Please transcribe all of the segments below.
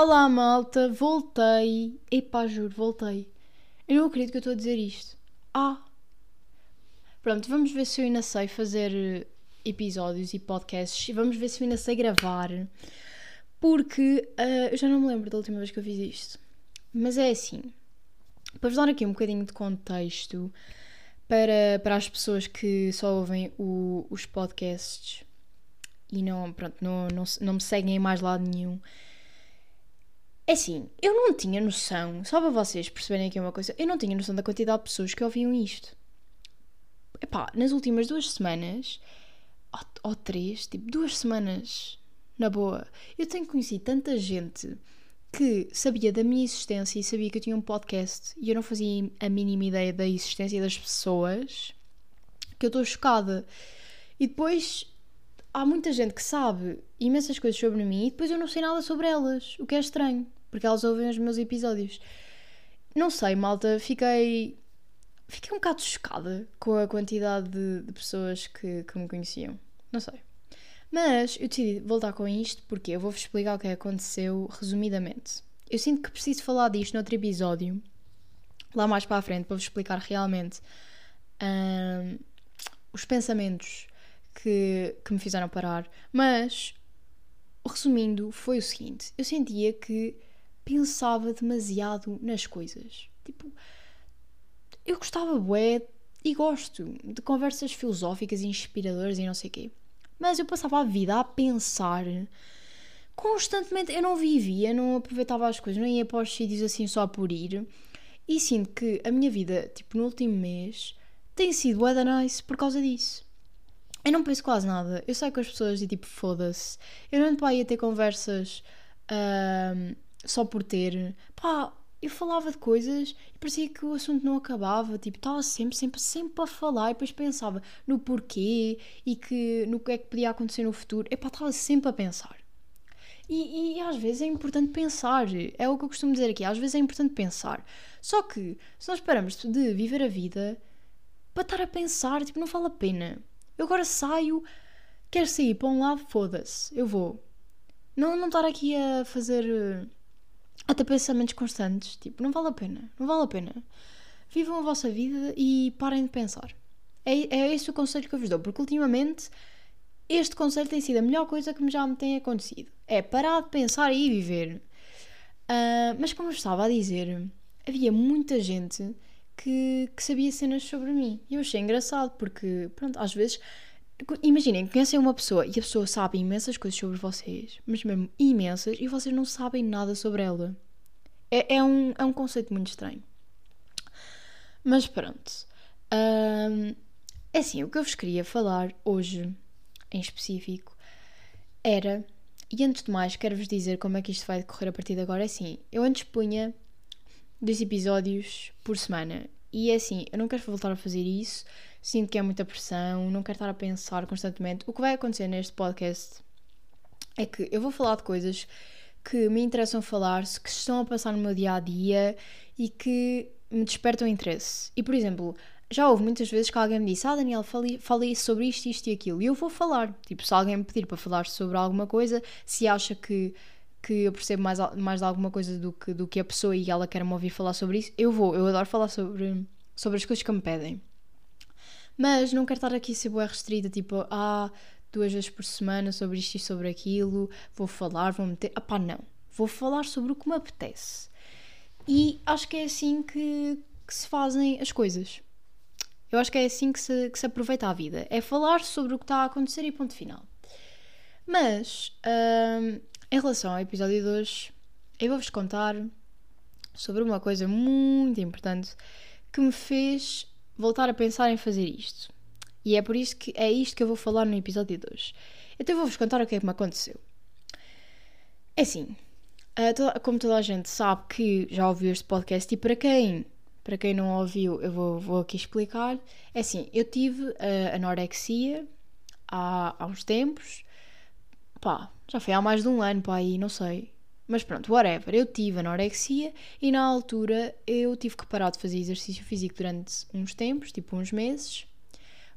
Olá malta, voltei. Epá, juro, voltei. Eu não acredito que eu estou a dizer isto. Ah! Pronto, vamos ver se eu ainda sei fazer eh, episódios e podcasts e vamos ver se eu ainda sei gravar. Porque uh, eu já não me lembro da última vez que eu fiz isto. Mas é assim. Para vos dar aqui um bocadinho de contexto para, para as pessoas que só ouvem o, os podcasts e não, pronto, não, não, não me seguem em mais lado nenhum. É assim, eu não tinha noção, só para vocês perceberem aqui uma coisa, eu não tinha noção da quantidade de pessoas que ouviam isto. Epá, nas últimas duas semanas, ou, ou três, tipo, duas semanas, na boa, eu tenho conhecido tanta gente que sabia da minha existência e sabia que eu tinha um podcast e eu não fazia a mínima ideia da existência das pessoas, que eu estou chocada. E depois há muita gente que sabe imensas coisas sobre mim e depois eu não sei nada sobre elas, o que é estranho, porque elas ouvem os meus episódios. Não sei, malta, fiquei. Fiquei um bocado chocada com a quantidade de, de pessoas que, que me conheciam. Não sei. Mas eu decidi voltar com isto porque eu vou-vos explicar o que aconteceu resumidamente. Eu sinto que preciso falar disto noutro episódio, lá mais para a frente, para vos explicar realmente hum, os pensamentos que, que me fizeram parar. Mas, resumindo, foi o seguinte: eu sentia que pensava demasiado nas coisas. Tipo, eu gostava, bué, e gosto de conversas filosóficas e inspiradoras e não sei o quê. Mas eu passava a vida a pensar constantemente. Eu não vivia, não aproveitava as coisas, não ia para os sítios assim só por ir. E sinto que a minha vida, tipo, no último mês, tem sido weather nice por causa disso. Eu não penso quase nada. Eu saio com as pessoas e tipo, foda-se. Eu não ando para aí a ter conversas uh, só por ter. Pá, eu falava de coisas e parecia que o assunto não acabava. Tipo, estava sempre, sempre, sempre a falar e depois pensava no porquê e que, no que é que podia acontecer no futuro. Epá, estava sempre a pensar. E, e, às vezes é importante pensar. É o que eu costumo dizer aqui. Às vezes é importante pensar. Só que se nós paramos de viver a vida para estar a pensar, tipo, não vale a pena. Eu agora saio, quero sair para um lado, foda-se, eu vou. Não, não estar aqui a fazer até pensamentos constantes, tipo, não vale a pena, não vale a pena. Vivam a vossa vida e parem de pensar. É, é esse o conselho que eu vos dou, porque ultimamente este conselho tem sido a melhor coisa que já me tem acontecido. É parar de pensar e viver. Uh, mas como eu estava a dizer, havia muita gente que, que sabia cenas sobre mim. E eu achei engraçado, porque, pronto, às vezes. Imaginem, conhecem uma pessoa e a pessoa sabe imensas coisas sobre vocês, mas mesmo imensas, e vocês não sabem nada sobre ela. É, é, um, é um conceito muito estranho. Mas pronto. Um, é assim, o que eu vos queria falar hoje, em específico, era. E antes de mais, quero-vos dizer como é que isto vai decorrer a partir de agora. É assim, eu antes punha dois episódios por semana. E é assim, eu não quero voltar a fazer isso, sinto que é muita pressão, não quero estar a pensar constantemente. O que vai acontecer neste podcast é que eu vou falar de coisas que me interessam falar, que estão a passar no meu dia a dia e que me despertam interesse. E por exemplo, já houve muitas vezes que alguém me disse: Ah, Daniel, falei, falei sobre isto, isto e aquilo. E eu vou falar. Tipo, se alguém me pedir para falar sobre alguma coisa, se acha que que eu percebo mais, mais de alguma coisa do que, do que a pessoa e ela quer me ouvir falar sobre isso, eu vou. Eu adoro falar sobre, sobre as coisas que me pedem. Mas não quero estar aqui a ser boa restrita, tipo, ah, duas vezes por semana sobre isto e sobre aquilo, vou falar, vou meter. Ah pá, não. Vou falar sobre o que me apetece. E acho que é assim que, que se fazem as coisas. Eu acho que é assim que se, que se aproveita a vida. É falar sobre o que está a acontecer e ponto final. Mas hum, em relação ao episódio de hoje, eu vou-vos contar sobre uma coisa muito importante que me fez voltar a pensar em fazer isto. E é por isso que é isto que eu vou falar no episódio de hoje. Então vou-vos contar o que é que me aconteceu. É assim, como toda a gente sabe que já ouviu este podcast e para quem para quem não ouviu, eu vou, vou aqui explicar. É assim, eu tive a anorexia há, há uns tempos pá, já foi há mais de um ano, pá, aí, não sei. Mas pronto, whatever. Eu tive anorexia e na altura eu tive que parar de fazer exercício físico durante uns tempos, tipo uns meses,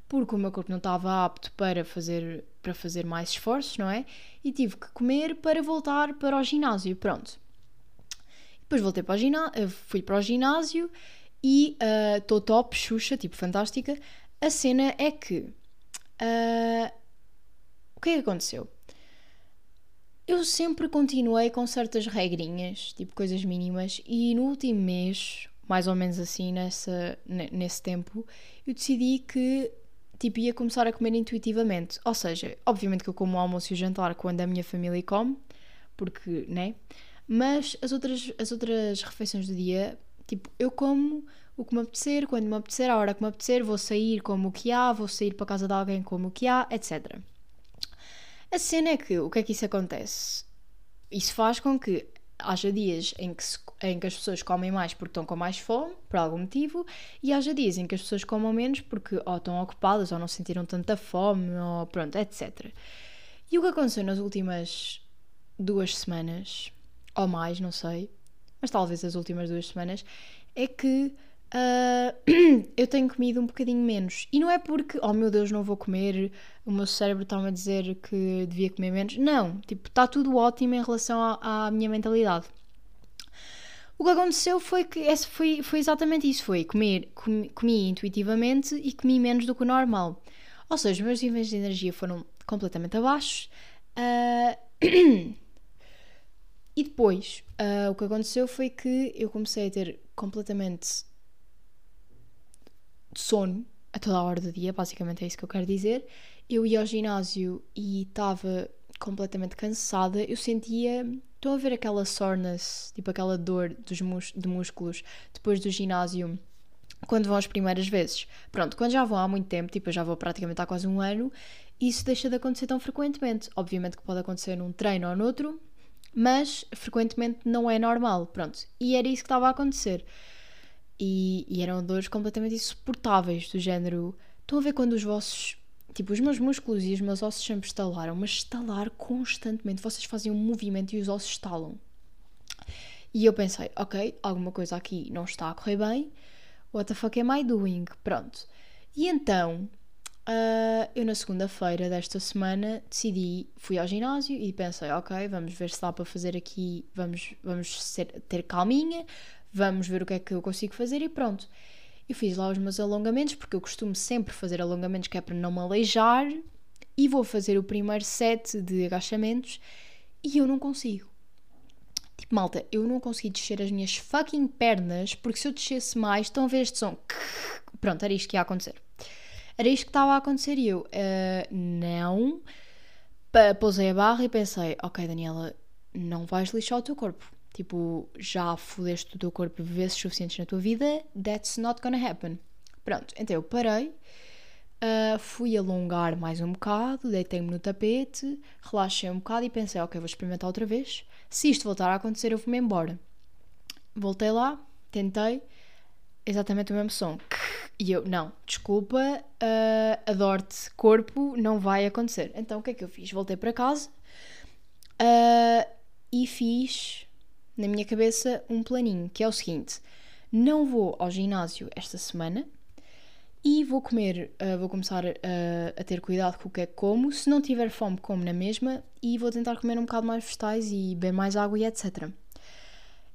porque o meu corpo não estava apto para fazer, para fazer mais esforços, não é? E tive que comer para voltar para o ginásio. Pronto. Depois voltei para o ginásio, fui para o ginásio e estou uh, top, xuxa, tipo fantástica. A cena é que. Uh, o que é que aconteceu? Eu sempre continuei com certas regrinhas, tipo coisas mínimas, e no último mês, mais ou menos assim, nessa, nesse tempo, eu decidi que tipo, ia começar a comer intuitivamente. Ou seja, obviamente que eu como o almoço e o jantar quando a minha família come, porque, né? Mas as outras, as outras refeições do dia, tipo, eu como o que me apetecer, quando me apetecer, a hora que me apetecer, vou sair como o que há, vou sair para casa de alguém como o que há, etc. A cena é que, o que é que isso acontece? Isso faz com que haja dias em que, se, em que as pessoas comem mais porque estão com mais fome, por algum motivo, e haja dias em que as pessoas comam menos porque ou estão ocupadas ou não sentiram tanta fome, ou pronto, etc. E o que aconteceu nas últimas duas semanas, ou mais, não sei, mas talvez as últimas duas semanas, é que uh, eu tenho comido um bocadinho menos. E não é porque, oh meu Deus, não vou comer, o meu cérebro está-me a dizer que devia comer menos. Não, tipo, está tudo ótimo em relação à, à minha mentalidade. O que aconteceu foi que esse foi, foi exatamente isso: foi comer, comi, comi intuitivamente e comi menos do que o normal. Ou seja, os meus níveis de energia foram completamente abaixo. Uh, e depois, uh, o que aconteceu foi que eu comecei a ter completamente sono a toda a hora do dia, basicamente é isso que eu quero dizer. Eu ia ao ginásio e estava completamente cansada, eu sentia. Estão a ver aquela soreness, tipo aquela dor dos mus de músculos depois do ginásio, quando vão as primeiras vezes? Pronto, quando já vão há muito tempo, tipo eu já vou praticamente há quase um ano, isso deixa de acontecer tão frequentemente. Obviamente que pode acontecer num treino ou noutro, mas frequentemente não é normal. Pronto, e era isso que estava a acontecer. E, e eram dores completamente insuportáveis, do género. Estão a ver quando os vossos. Tipo, os meus músculos e os meus ossos sempre estalaram, mas estalar constantemente. Vocês fazem um movimento e os ossos estalam. E eu pensei, ok, alguma coisa aqui não está a correr bem. What the fuck am I doing? Pronto. E então, uh, eu na segunda-feira desta semana decidi, fui ao ginásio e pensei, ok, vamos ver se dá para fazer aqui, vamos, vamos ser, ter calminha, vamos ver o que é que eu consigo fazer e pronto. Eu fiz lá os meus alongamentos, porque eu costumo sempre fazer alongamentos que é para não me aleijar, e vou fazer o primeiro set de agachamentos e eu não consigo. Tipo, malta, eu não consegui descer as minhas fucking pernas, porque se eu descesse mais, estão a ver este som. Pronto, era isto que ia acontecer. Era isto que estava a acontecer e eu, uh, não. Pousei a barra e pensei, ok, Daniela, não vais lixar o teu corpo. Tipo, já fodeste o teu corpo vezes suficientes na tua vida, that's not gonna happen. Pronto, então eu parei, uh, fui alongar mais um bocado, deitei-me no tapete, relaxei um bocado e pensei, ok, vou experimentar outra vez. Se isto voltar a acontecer, eu vou-me embora. Voltei lá, tentei, exatamente o mesmo som. E eu, não, desculpa, uh, adoro-te, corpo, não vai acontecer. Então o que é que eu fiz? Voltei para casa uh, e fiz na minha cabeça um planinho, que é o seguinte: não vou ao ginásio esta semana e vou comer, uh, vou começar uh, a ter cuidado com o que é que como. Se não tiver fome, como na mesma e vou tentar comer um bocado mais vegetais e beber mais água e etc.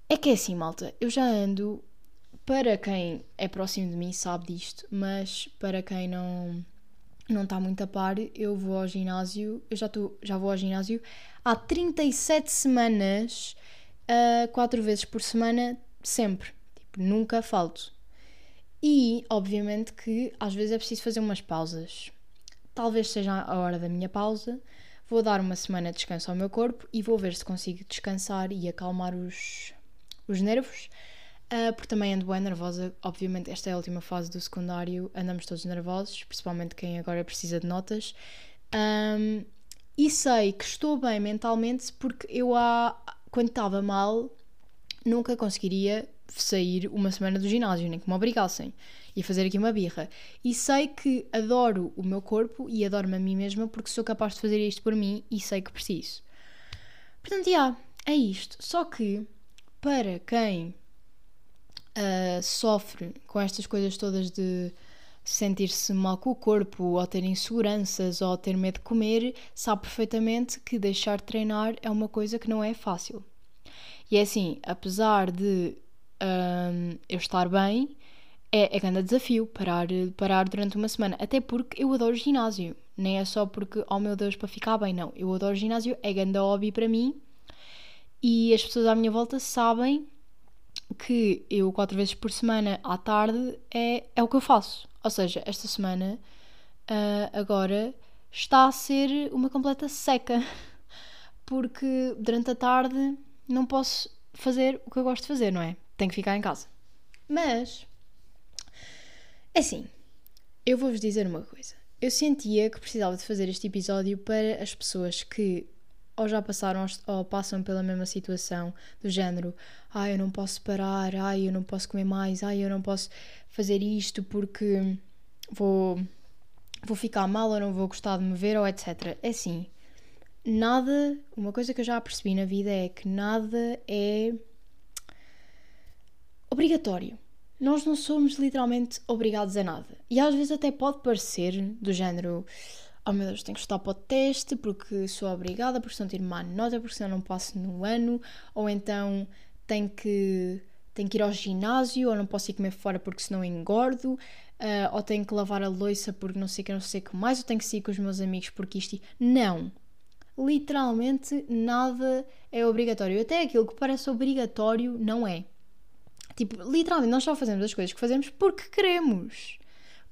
É que é assim, malta, eu já ando, para quem é próximo de mim sabe disto, mas para quem não não está muito a par, eu vou ao ginásio, eu já, tô, já vou ao ginásio há 37 semanas uh, quatro vezes por semana, sempre. Tipo, nunca falto. E, obviamente, que às vezes é preciso fazer umas pausas. Talvez seja a hora da minha pausa. Vou dar uma semana de descanso ao meu corpo e vou ver se consigo descansar e acalmar os, os nervos. Uh, porque também ando bem nervosa. Obviamente, esta é a última fase do secundário, andamos todos nervosos, principalmente quem agora precisa de notas. Um, e sei que estou bem mentalmente porque eu há quando estava mal, nunca conseguiria sair uma semana do ginásio, nem que me obrigassem. E fazer aqui uma birra. E sei que adoro o meu corpo e adoro-me a mim mesma porque sou capaz de fazer isto por mim e sei que preciso. Portanto, já, é isto. Só que, para quem uh, sofre com estas coisas todas de sentir-se mal com o corpo, ou ter inseguranças, ou ter medo de comer, sabe perfeitamente que deixar de treinar é uma coisa que não é fácil. E é assim, apesar de hum, eu estar bem, é, é grande desafio parar, parar durante uma semana. Até porque eu adoro ginásio. Nem é só porque, oh meu Deus, para ficar bem, não. Eu adoro ginásio, é grande hobby para mim. E as pessoas à minha volta sabem que eu, quatro vezes por semana, à tarde, é, é o que eu faço. Ou seja, esta semana, uh, agora, está a ser uma completa seca. Porque durante a tarde não posso fazer o que eu gosto de fazer, não é? Tenho que ficar em casa. Mas, é assim, eu vou-vos dizer uma coisa. Eu sentia que precisava de fazer este episódio para as pessoas que ou já passaram ou passam pela mesma situação, do género, ai, eu não posso parar, ai, eu não posso comer mais, ai, eu não posso fazer isto porque vou, vou ficar mal ou não vou gostar de me ver, ou etc. É assim, nada, uma coisa que eu já percebi na vida é que nada é obrigatório. Nós não somos literalmente obrigados a nada. E às vezes até pode parecer do género oh meu Deus, tenho que estudar para o teste porque sou obrigada, porque senão tiro má nota, porque senão não passo no ano, ou então tenho que, tenho que ir ao ginásio, ou não posso ir comer fora porque senão engordo, uh, ou tenho que lavar a louça porque não sei que não sei que mais, ou tenho que sair com os meus amigos porque isto. Não! Literalmente nada é obrigatório. Até aquilo que parece obrigatório não é. Tipo, literalmente nós só fazemos as coisas que fazemos porque queremos.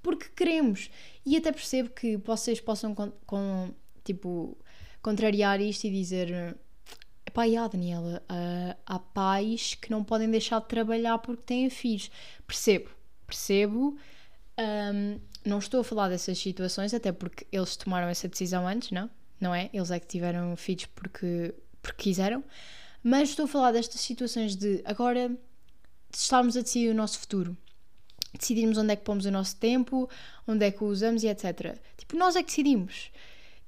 Porque queremos. E até percebo que vocês possam, com, tipo, contrariar isto e dizer: pá, yeah, Daniela, uh, há pais que não podem deixar de trabalhar porque têm filhos. Percebo, percebo. Um, não estou a falar dessas situações, até porque eles tomaram essa decisão antes, não? Não é? Eles é que tiveram filhos porque, porque quiseram. Mas estou a falar destas situações de agora estarmos a decidir o nosso futuro decidirmos onde é que pomos o nosso tempo, onde é que o usamos e etc. Tipo, nós é que decidimos.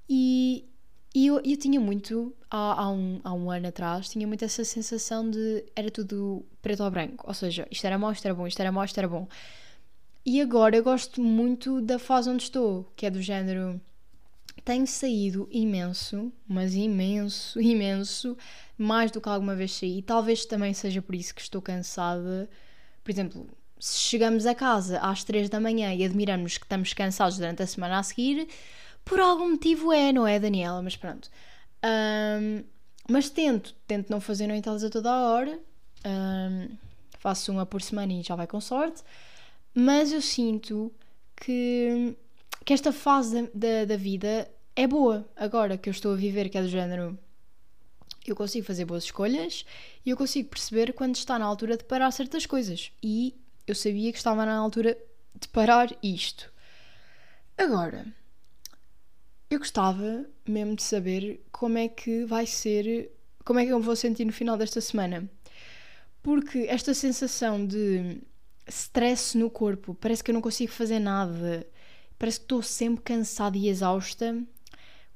E, e eu, eu tinha muito, há, há, um, há um ano atrás, tinha muito essa sensação de era tudo preto ou branco. Ou seja, isto era mau, isto era bom, isto era mau, isto era bom. E agora eu gosto muito da fase onde estou, que é do género. Tenho saído imenso, mas imenso, imenso, mais do que alguma vez saí. Talvez também seja por isso que estou cansada. Por exemplo, se chegamos a casa às 3 da manhã e admiramos que estamos cansados durante a semana a seguir, por algum motivo é, não é, Daniela? Mas pronto. Um, mas tento, tento não fazer noitadas a toda a hora. Um, faço uma por semana e já vai com sorte. Mas eu sinto que, que esta fase da, da vida é boa agora que eu estou a viver, que é do género. Eu consigo fazer boas escolhas e eu consigo perceber quando está na altura de parar certas coisas. E eu sabia que estava na altura de parar isto. Agora, eu gostava mesmo de saber como é que vai ser, como é que eu me vou sentir no final desta semana. Porque esta sensação de stress no corpo, parece que eu não consigo fazer nada, parece que estou sempre cansada e exausta.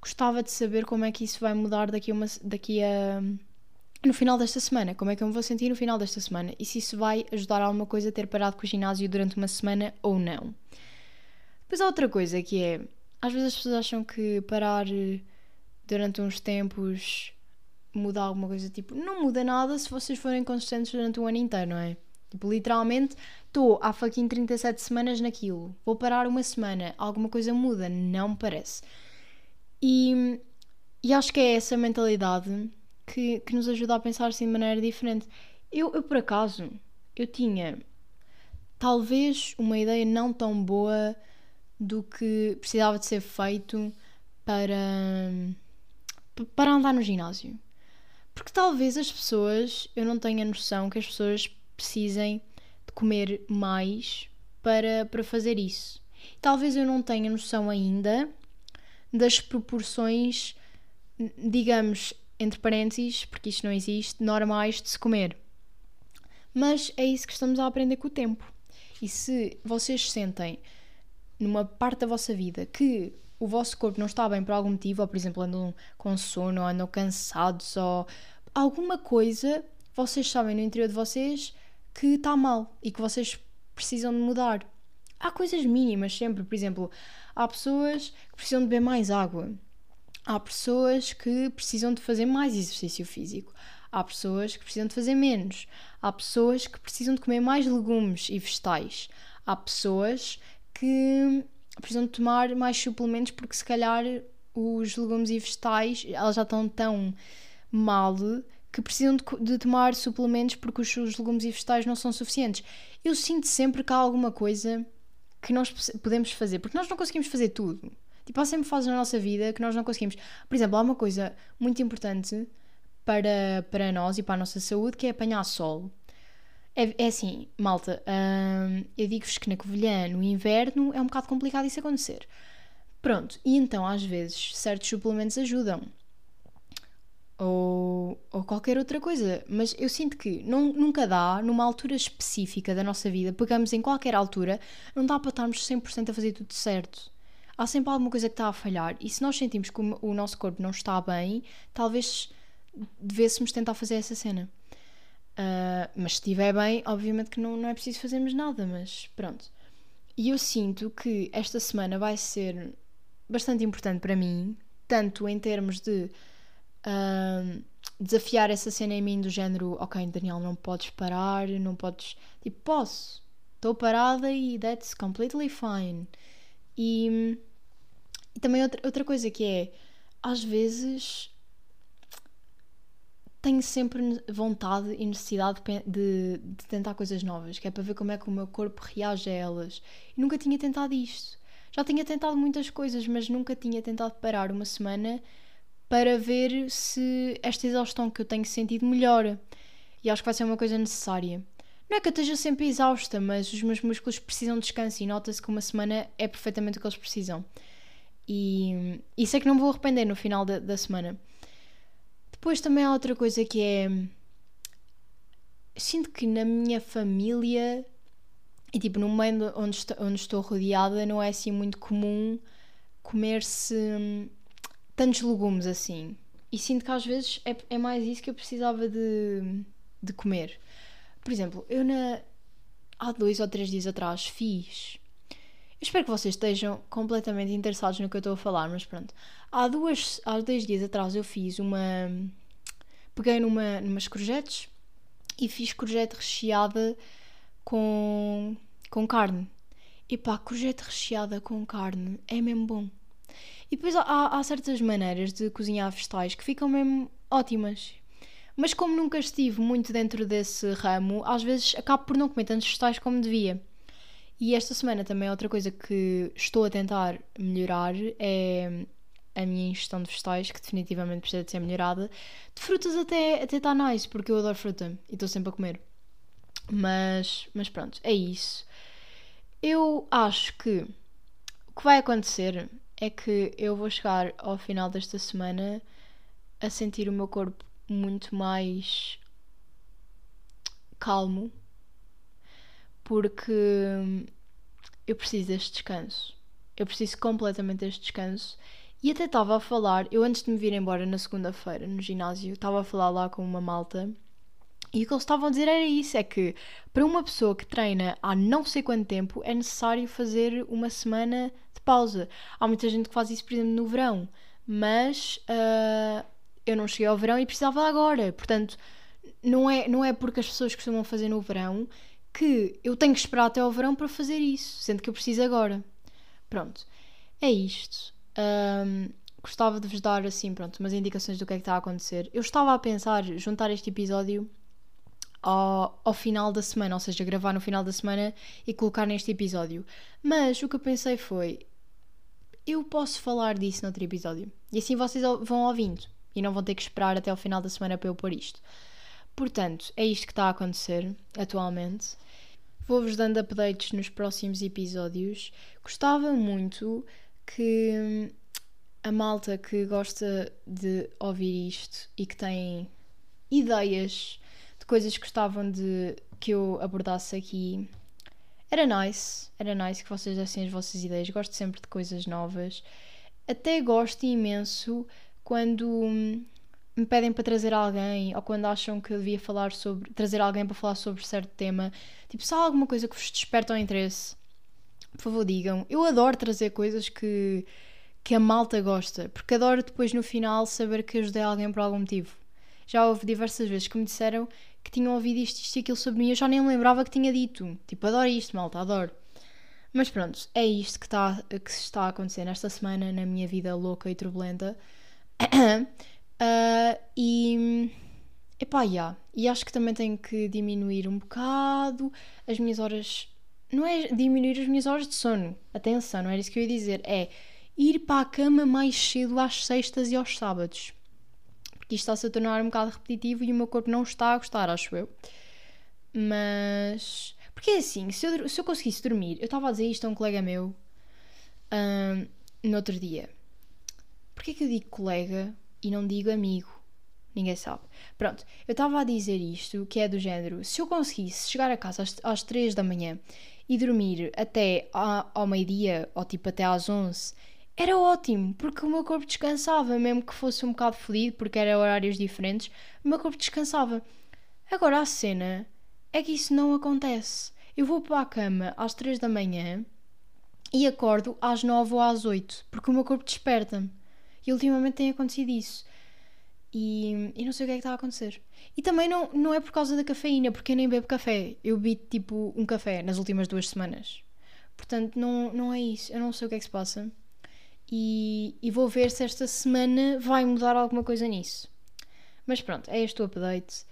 Gostava de saber como é que isso vai mudar daqui a, uma, daqui a no final desta semana, como é que eu me vou sentir no final desta semana e se isso vai ajudar alguma coisa a ter parado com o ginásio durante uma semana ou não. Depois há outra coisa que é, às vezes as pessoas acham que parar eh, durante uns tempos muda alguma coisa, tipo, não muda nada se vocês forem consistentes durante um ano inteiro, não é? Tipo, literalmente, estou há fucking 37 semanas naquilo, vou parar uma semana, alguma coisa muda? Não me parece. E, e acho que é essa mentalidade que, que nos ajuda a pensar assim de maneira diferente. Eu, eu, por acaso, eu tinha talvez uma ideia não tão boa do que precisava de ser feito para, para andar no ginásio. Porque talvez as pessoas, eu não tenha noção que as pessoas precisem de comer mais para, para fazer isso. Talvez eu não tenha noção ainda das proporções, digamos, entre parênteses, porque isto não existe, normais de se comer. Mas é isso que estamos a aprender com o tempo. E se vocês sentem numa parte da vossa vida que o vosso corpo não está bem por algum motivo, ou por exemplo andam com sono, ou andam cansados, ou alguma coisa, vocês sabem no interior de vocês que está mal e que vocês precisam de mudar. Há coisas mínimas sempre, por exemplo, há pessoas que precisam de beber mais água. Há pessoas que precisam de fazer mais exercício físico. Há pessoas que precisam de fazer menos. Há pessoas que precisam de comer mais legumes e vegetais. Há pessoas que precisam de tomar mais suplementos porque se calhar os legumes e vegetais elas já estão tão mal que precisam de, de, tomar suplementos porque os legumes e vegetais não são suficientes. Eu sinto sempre que há alguma coisa que nós podemos fazer, porque nós não conseguimos fazer tudo. Tipo, há sempre fases na nossa vida que nós não conseguimos. Por exemplo, há uma coisa muito importante para, para nós e para a nossa saúde que é apanhar sol. É, é assim, malta, hum, eu digo-vos que na Covilhã, no inverno, é um bocado complicado isso acontecer. Pronto, e então às vezes certos suplementos ajudam. Ou, ou qualquer outra coisa. Mas eu sinto que não, nunca dá, numa altura específica da nossa vida, pegamos em qualquer altura, não dá para estarmos 100% a fazer tudo certo. Há sempre alguma coisa que está a falhar. E se nós sentimos que o, nosso corpo não está bem, talvez devêssemos tentar fazer essa cena. Uh, mas se estiver bem, obviamente que não, não é preciso fazermos nada, mas pronto. E eu sinto que esta semana vai ser bastante importante para mim, tanto em termos de uh, desafiar essa cena em mim do género, ok, Daniel, não podes parar, não podes. Tipo, posso, estou parada e that's completely fine. E também outra, outra coisa que é, às vezes tenho sempre vontade e necessidade de, de, tentar coisas novas, que é para ver como é que o meu corpo reage a elas. E nunca tinha tentado isto. Já tinha tentado muitas coisas, mas nunca tinha tentado parar uma semana para ver se esta exaustão que eu tenho sentido melhora. E acho que vai ser uma coisa necessária. Não é que eu esteja sempre exausta, mas os meus músculos precisam de descanso e nota-se que uma semana é perfeitamente o que eles precisam. E isso é que não vou arrepender no final da, da semana. Depois também há outra coisa que é. Sinto que na minha família e tipo no meio onde estou, onde estou rodeada não é assim muito comum comer-se hum, tantos legumes assim. E sinto que às vezes é, é mais isso que eu precisava de, de comer. Por exemplo, eu na, há dois ou três dias atrás fiz. Espero que vocês estejam completamente interessados no que eu estou a falar, mas pronto. Há, duas, há dois dias atrás eu fiz uma. Peguei numa, numas courgettes e fiz courgette recheada com, com carne. E pá, courgette recheada com carne é mesmo bom. E depois há, há certas maneiras de cozinhar vegetais que ficam mesmo ótimas. Mas como nunca estive muito dentro desse ramo, às vezes acabo por não comer tantos vegetais como devia. E esta semana também outra coisa que estou a tentar melhorar é a minha ingestão de vegetais, que definitivamente precisa de ser melhorada. De frutas até até está nice, porque eu adoro fruta e estou sempre a comer. Mas, mas pronto, é isso. Eu acho que o que vai acontecer é que eu vou chegar ao final desta semana a sentir o meu corpo muito mais calmo, porque eu preciso deste descanso. Eu preciso completamente deste descanso e até estava a falar, eu antes de me vir embora na segunda-feira no ginásio, estava a falar lá com uma malta e o que eles estavam a dizer era isso: é que para uma pessoa que treina há não sei quanto tempo é necessário fazer uma semana de pausa. Há muita gente que faz isso, por exemplo, no verão, mas uh, eu não cheguei ao verão e precisava agora. Portanto, não é, não é porque as pessoas costumam fazer no verão que eu tenho que esperar até ao verão para fazer isso, sendo que eu preciso agora. Pronto, é isto. Um, gostava de vos dar assim, pronto, umas indicações do que é que está a acontecer. Eu estava a pensar juntar este episódio ao, ao final da semana, ou seja, gravar no final da semana e colocar neste episódio. Mas o que eu pensei foi: eu posso falar disso noutro episódio. E assim vocês vão ouvindo e não vão ter que esperar até ao final da semana para eu pôr isto. Portanto, é isto que está a acontecer atualmente. Vou-vos dando updates nos próximos episódios. Gostava muito que hum, a malta que gosta de ouvir isto e que tem ideias de coisas que gostavam de que eu abordasse aqui. Era nice, era nice que vocês dessem as vossas ideias. Gosto sempre de coisas novas. Até gosto imenso quando hum, me pedem para trazer alguém ou quando acham que eu devia falar sobre trazer alguém para falar sobre certo tema. Tipo, se há alguma coisa que vos desperta o interesse, por favor, digam. Eu adoro trazer coisas que, que a malta gosta, porque adoro depois no final saber que ajudei alguém por algum motivo. já houve diversas vezes que me disseram que tinham ouvido isto, isto e aquilo sobre mim. Eu já nem me lembrava que tinha dito. Tipo, adoro isto, malta, adoro. Mas pronto, é isto que está, que está a acontecer nesta semana na minha vida louca e turbulenta. uh, e. Epá, yeah. E acho que também tenho que diminuir um bocado as minhas horas. Não é diminuir as minhas horas de sono. Atenção, não era isso que eu ia dizer. É ir para a cama mais cedo às sextas e aos sábados. Porque isto está-se a tornar um bocado repetitivo e o meu corpo não está a gostar, acho eu. Mas. Porque é assim, se eu, se eu conseguisse dormir, eu estava a dizer isto a um colega meu um, no outro dia. Porquê que eu digo colega e não digo amigo? Ninguém sabe. Pronto, eu estava a dizer isto, que é do género: se eu conseguisse chegar a casa às, às 3 da manhã e dormir até ao meio-dia, ou tipo até às 11, era ótimo, porque o meu corpo descansava, mesmo que fosse um bocado fodido, porque eram horários diferentes, o meu corpo descansava. Agora a cena é que isso não acontece. Eu vou para a cama às 3 da manhã e acordo às 9 ou às 8, porque o meu corpo desperta-me. E ultimamente tem acontecido isso. E, e não sei o que é que está a acontecer. E também não, não é por causa da cafeína, porque eu nem bebo café. Eu bebi tipo um café nas últimas duas semanas. Portanto, não, não é isso. Eu não sei o que é que se passa. E, e vou ver se esta semana vai mudar alguma coisa nisso. Mas pronto, é este o update.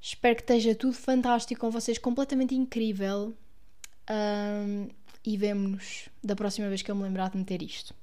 Espero que esteja tudo fantástico com vocês, completamente incrível. Um, e vemo-nos da próxima vez que eu me lembrar de meter isto.